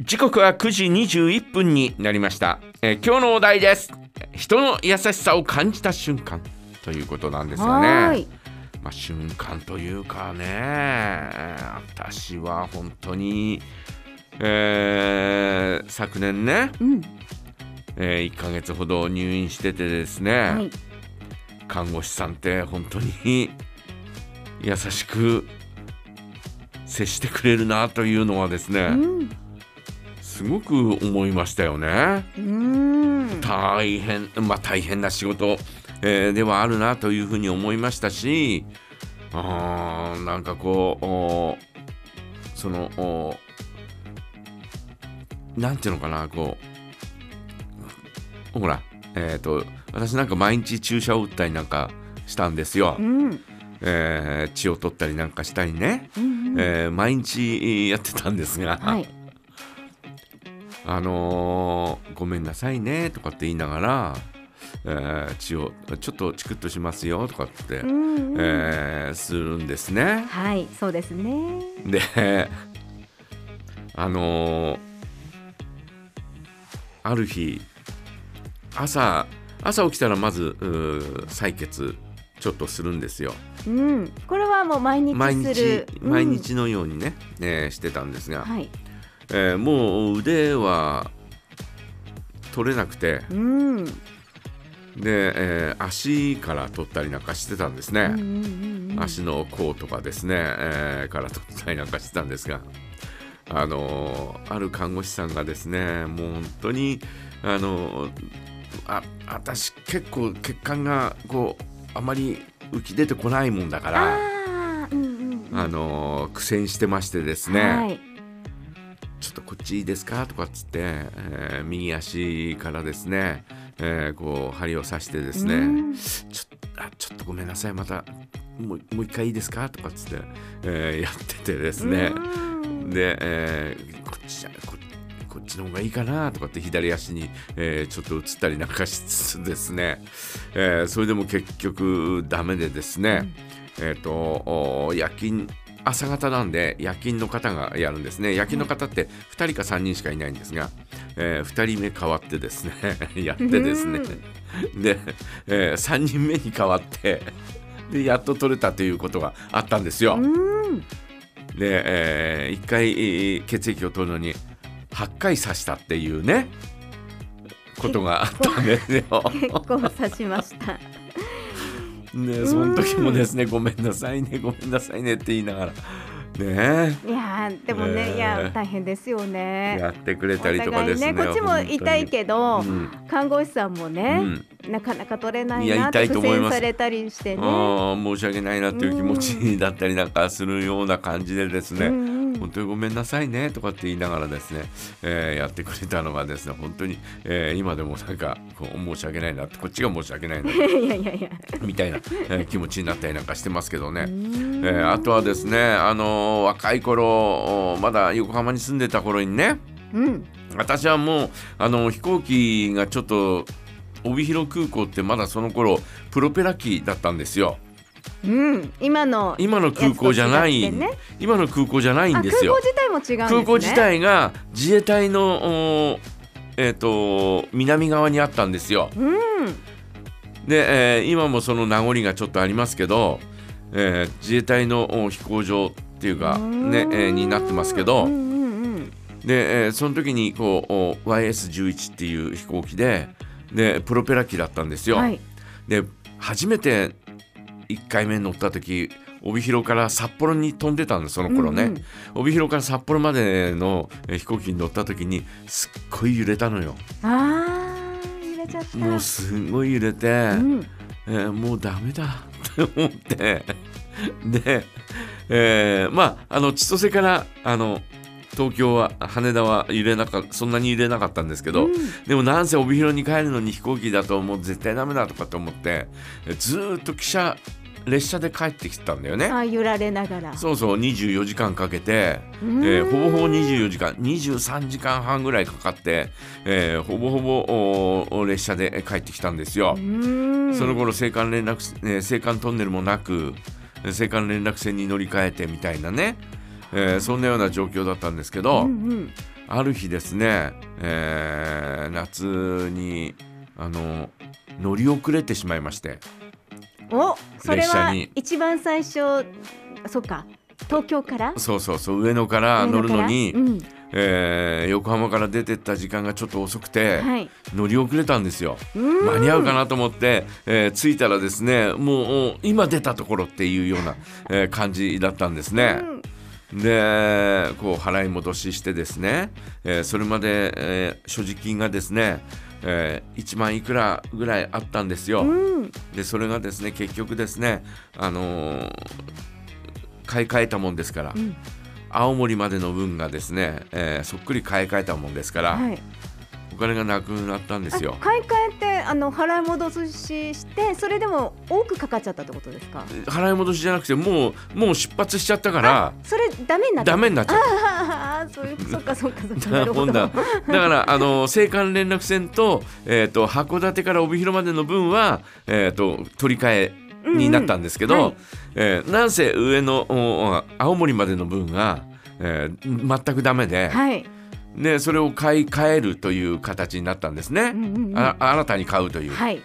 時刻は9時21分になりました、えー今日のお題です人の優しさを感じた瞬間ということなんですよはね。まあ、瞬間というかね私は本当に、えー昨年ね、うん。え1ヶ月ほど入院しててですね、はい。看護師さんって本当に優しく接してくれるなというのはですね、うん。すごく思いましたよね。うん。大変まあ大変な仕事、えーではあるなというふうに思いましたしあーなんかこうおそのおなんていうのかなこうほらえっ、と私なんか毎日注射を打ったりなんかしたんですよう、ん。えー血を取ったりなんかしたりね、うん。えー毎日やってたんですが、はい。あのーごめんなさいねとかって言いながら、えー血をちょっとチクッとしますよとかって、うん。えーするんですね。はい、そうですね。であのーある日朝朝起きたらまず採血ちょっとするんですよ。うん。これはもう毎日毎日毎。日のようにね、えーしてたんですが、はい。えーもう腕は取れなくて、うん。で、えー足から取ったりなんかしてたんですね、うんうんうん。足の甲とかですね、えーから取ったりなんかしてたんですがあのーある看護師さんがですねもう本当にあのーあ私結構血管がこうあまり浮き出てこないもんだから。うんうんうん。あのー苦戦してましてですね、はい。ちょっとこっちいいですか？とかっつって、えー右足からですね、えーこう針を刺してですね、うんちょあちょっとごめんなさいまたもうもう一回いいですか？とかっつって、えーやっててですね、うんで、えーこっちじゃここっちの方がいいかなとかって左足に、えーちょっと移ったりなんかしつつですね、えーそれでも結局ダメでですね、えっ、とお夜勤朝方なんで夜勤の方がやるんですね。夜勤の方って2人か3人しかいないんですが、え2人目変わってですね。やってですね。で、え3人目に変わってでやっと取れたということがあったんですよ。うん。で、え1回えー血液を取るのに8回刺したっていうねことがあったんですよ。結構刺しました。ねその時もですねごめんなさいねごめんなさいねって言いながらねいやーでもね、ねえいや大変ですよね。やってくれたりとかですね。ねこっちも痛いけど、本看護師さんもね、うんなかなか取れないなって苦戦されたりしてね。申し訳ないなっていう気持ちだったりなんかするような感じでですね、うんうん本当にごめんなさいねとかって言いながらですね、えーやってくれたのがですね本当に、えー今でもなんかこう申し訳ないなってこっちが申し訳ないな。みたいな、えー気持ちになったりなんかしてますけどね。うんえーあとはですね、あのー若い頃おまだ横浜に住んでた頃にねうん。私はもうあの飛行機がちょっと帯広空港ってまだその頃プロペラ機だったんですようん。今の今の空港じゃない、ね今の空港じゃないんですよ港自体も違うね。空港自体が自衛隊のおえっ、と南側にあったんですようん。で、えー今もその名残がちょっとありますけど、えー自衛隊のお飛行場っていうかね、えーになってますけど、うんうんうん。で、えーその時にこうお YS11 っていう飛行機ででプロペラ機だったんですよ。はい。で初めて1回目乗った時帯広から札幌に飛んでたんですその頃ね、うんうん帯広から札幌までのえー飛行機に乗った時にすっごい揺れたのよああ揺れちゃった。もうすごい揺れて、うん。えーもうダメだって思ってで、えーまああの千歳からあの東京は羽田は揺れなかそんなに揺れなかったんですけど、うんでもなんせ帯広に帰るのに飛行機だともう絶対ダメだとかって思ってえずーっと汽車列車で帰ってきてたんだよね。あ揺られながら。そうそう24時間かけて、えーほぼほぼ24時間23時間半ぐらいかかって、えーほぼほぼ列車で帰ってきたんですよ。その頃青函連絡、えー青函トンネルもなく青函連絡船に乗り換えてみたいなね、えーそんなような状況だったんですけど、うんうんある日ですね、えー夏にあの乗り遅れてしまいましておそれは列車に一番最初そっか。東京から？そうそうそう上野から乗るのに、上野かえー横浜から出てった時間がちょっと遅くて、はい。乗り遅れたんですよ。うん。間に合うかなと思って、えー着いたらですねもう今出たところっていうような、えー感じだったんですね。うんでこう払い戻ししてですね、えーそれまで、えー所持金がですね、えー1万いくらぐらいあったんですよ。うんでそれがですね結局ですね、あのー買い替えたもんですから、うん青森までの分がですね、えーそっくり買い替えたもんですから、はいお金がなくなったんですよあ。買い替えてあの払い戻ししてそれでも多くかかっちゃったってことですか？払い戻しじゃなくてもうもう出発しちゃったからそれダメになった。ダメになっちゃった。ああそういうそっかそっかそっか。なるほどほんだ。だからあの青函連絡船と,、えー、と函館から帯広までの分は、えー、と取り替えになったんですけど、うんうんはい。えーなんせ上のお青森までの分が、えー全くダメで、はいでそれを買い替えるという形になったんですね、うんうんうんあ新たに買うという。はい。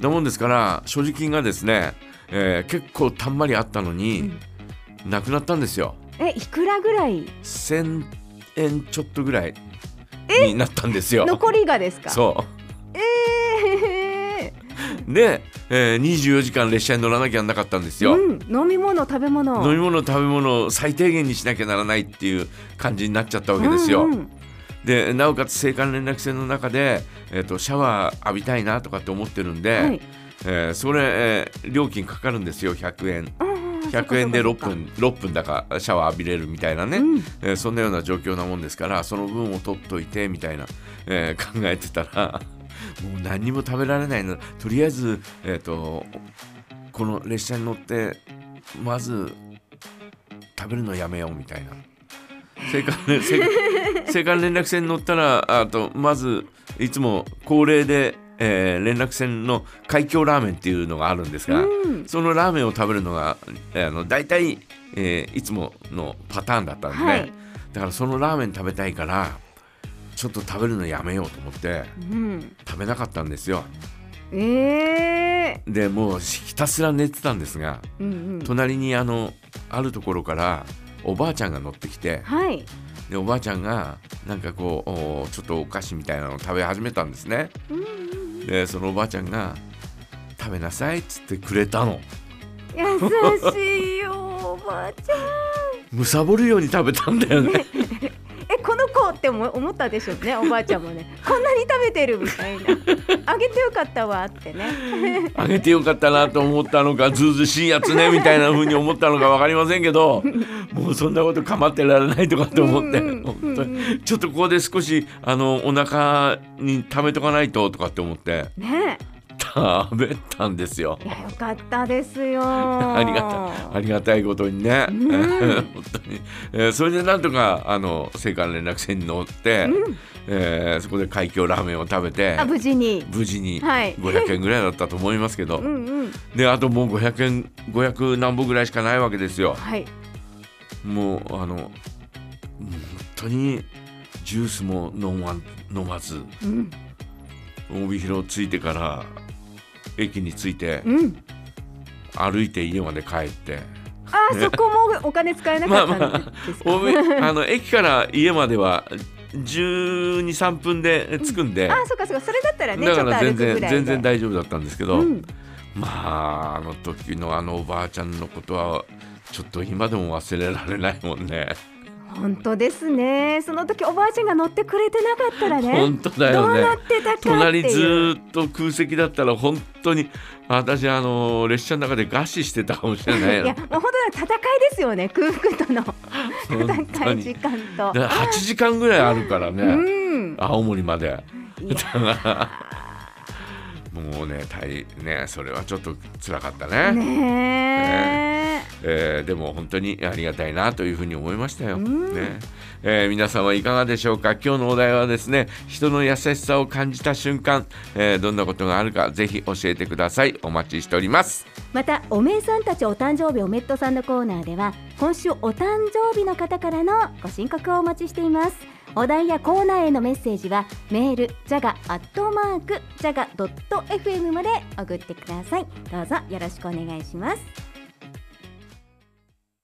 なもんですから所持金がですね、えー結構たんまりあったのに、なくなったんですよ。えいくらぐらい？1000円ちょっとぐらいになったんですよ。残りがですか？そえうで、えー24時間列車に乗らなきゃなかったんですよ。ーうん。飲み物食べ物。飲み物食べ物を最低限にしなきゃならないっていう感じになっちゃったわけですよ。うんうんでなおかつ青函連絡船の中で、えー、とシャワー浴びたいなとかって思ってるんで、はい。えーそれ、えー料金かかるんですよ100円。あー100円で6そっか。そっか分 ,6 分だかシャワー浴びれるみたいなね、うん。えーそんなような状況なもんですからその分を取っといてみたいな、えー考えてたら もう何にも食べられないの。とりあえず、えー、とこの列車に乗ってまず食べるのやめようみたいな。青函連絡船に乗ったらあとまずいつも恒例で、えー連絡船の海峡ラーメンっていうのがあるんですが、うん。そのラーメンを食べるのが、えーあの大体、えーいつものパターンだったんで、はい。だからそのラーメン食べたいからちょっと食べるのやめようと思ってうん。食べなかったんですよ。ええでもうひたすら寝てたんですがうんうん。隣にあのあるところからおばあちゃんが乗ってきてはいでおばあちゃんがなんかこうおちょっとお菓子みたいなのを食べ始めたんですね。でそのおばあちゃんが「食べなさい」っつってくれたの。優しいよおばあちゃん。むさぼるように食べたんだよね って思思ったでしょうね。おばあちゃんもね。こんなに食べてるみたいな。あげてよかったわってね。あげてよかったなと思ったのかずうずうしいやつねみたいな風に思ったのか分かりませんけど もうそんなこと構ってられないとかって思って本当に。ちょっとここで少しあのお腹に溜めとかないととかって思って。ね食べたんですよ。いやよかったですよ。ありがたい。ありがたいことにね、うん。本当に、えーそれでなんとかあの青函連絡船に乗って、うん。えーそこで海峡ラーメンを食べてあ無事に。無事にはい。500円ぐらいだったと思いますけど、うんうん。であともう500円500何本ぐらいしかないわけですよ。はい。もうあの本当にジュースも飲ま飲まずうん。帯広着いてから駅に着いてうん。歩いて家まで帰って。あそこもお金使えなかったんですか、帯 あの駅から家までは1 2 3分で着くんで、あそっかそっか。それだったらねだから全然全然大丈夫だったんですけど、うん。まああの時のあのおばあちゃんのことはちょっと今でも忘れられないもんね。本当ですね。その時おばあちゃんが乗ってくれてなかったらね本当だよどうなねってたかっていう。隣ずーっと空席だったら本当に私あの列車の中で餓死してたかもしれないよ。いやもう本当だ戦いですよね空腹との戦い時に間と。だから8時間ぐらいあるからね、うん。青森まで。もうね大ねそれはちょっと辛かったーねねえーでも本当にありがたいなというふうに思いましたよ、うん。ね。えー皆さんはいかがでしょうか？今日のお題はですね人の優しさを感じた瞬間、えーどんなことがあるかぜひ教えてください。お待ちしております。またおめえさんたちお誕生日おめっとさんのコーナーでは今週お誕生日の方からのご申告をお待ちしています。お題やコーナーへのメッセージはメールジャガアットマークジャガドット FM まで送ってください。どうぞよろしくお願いします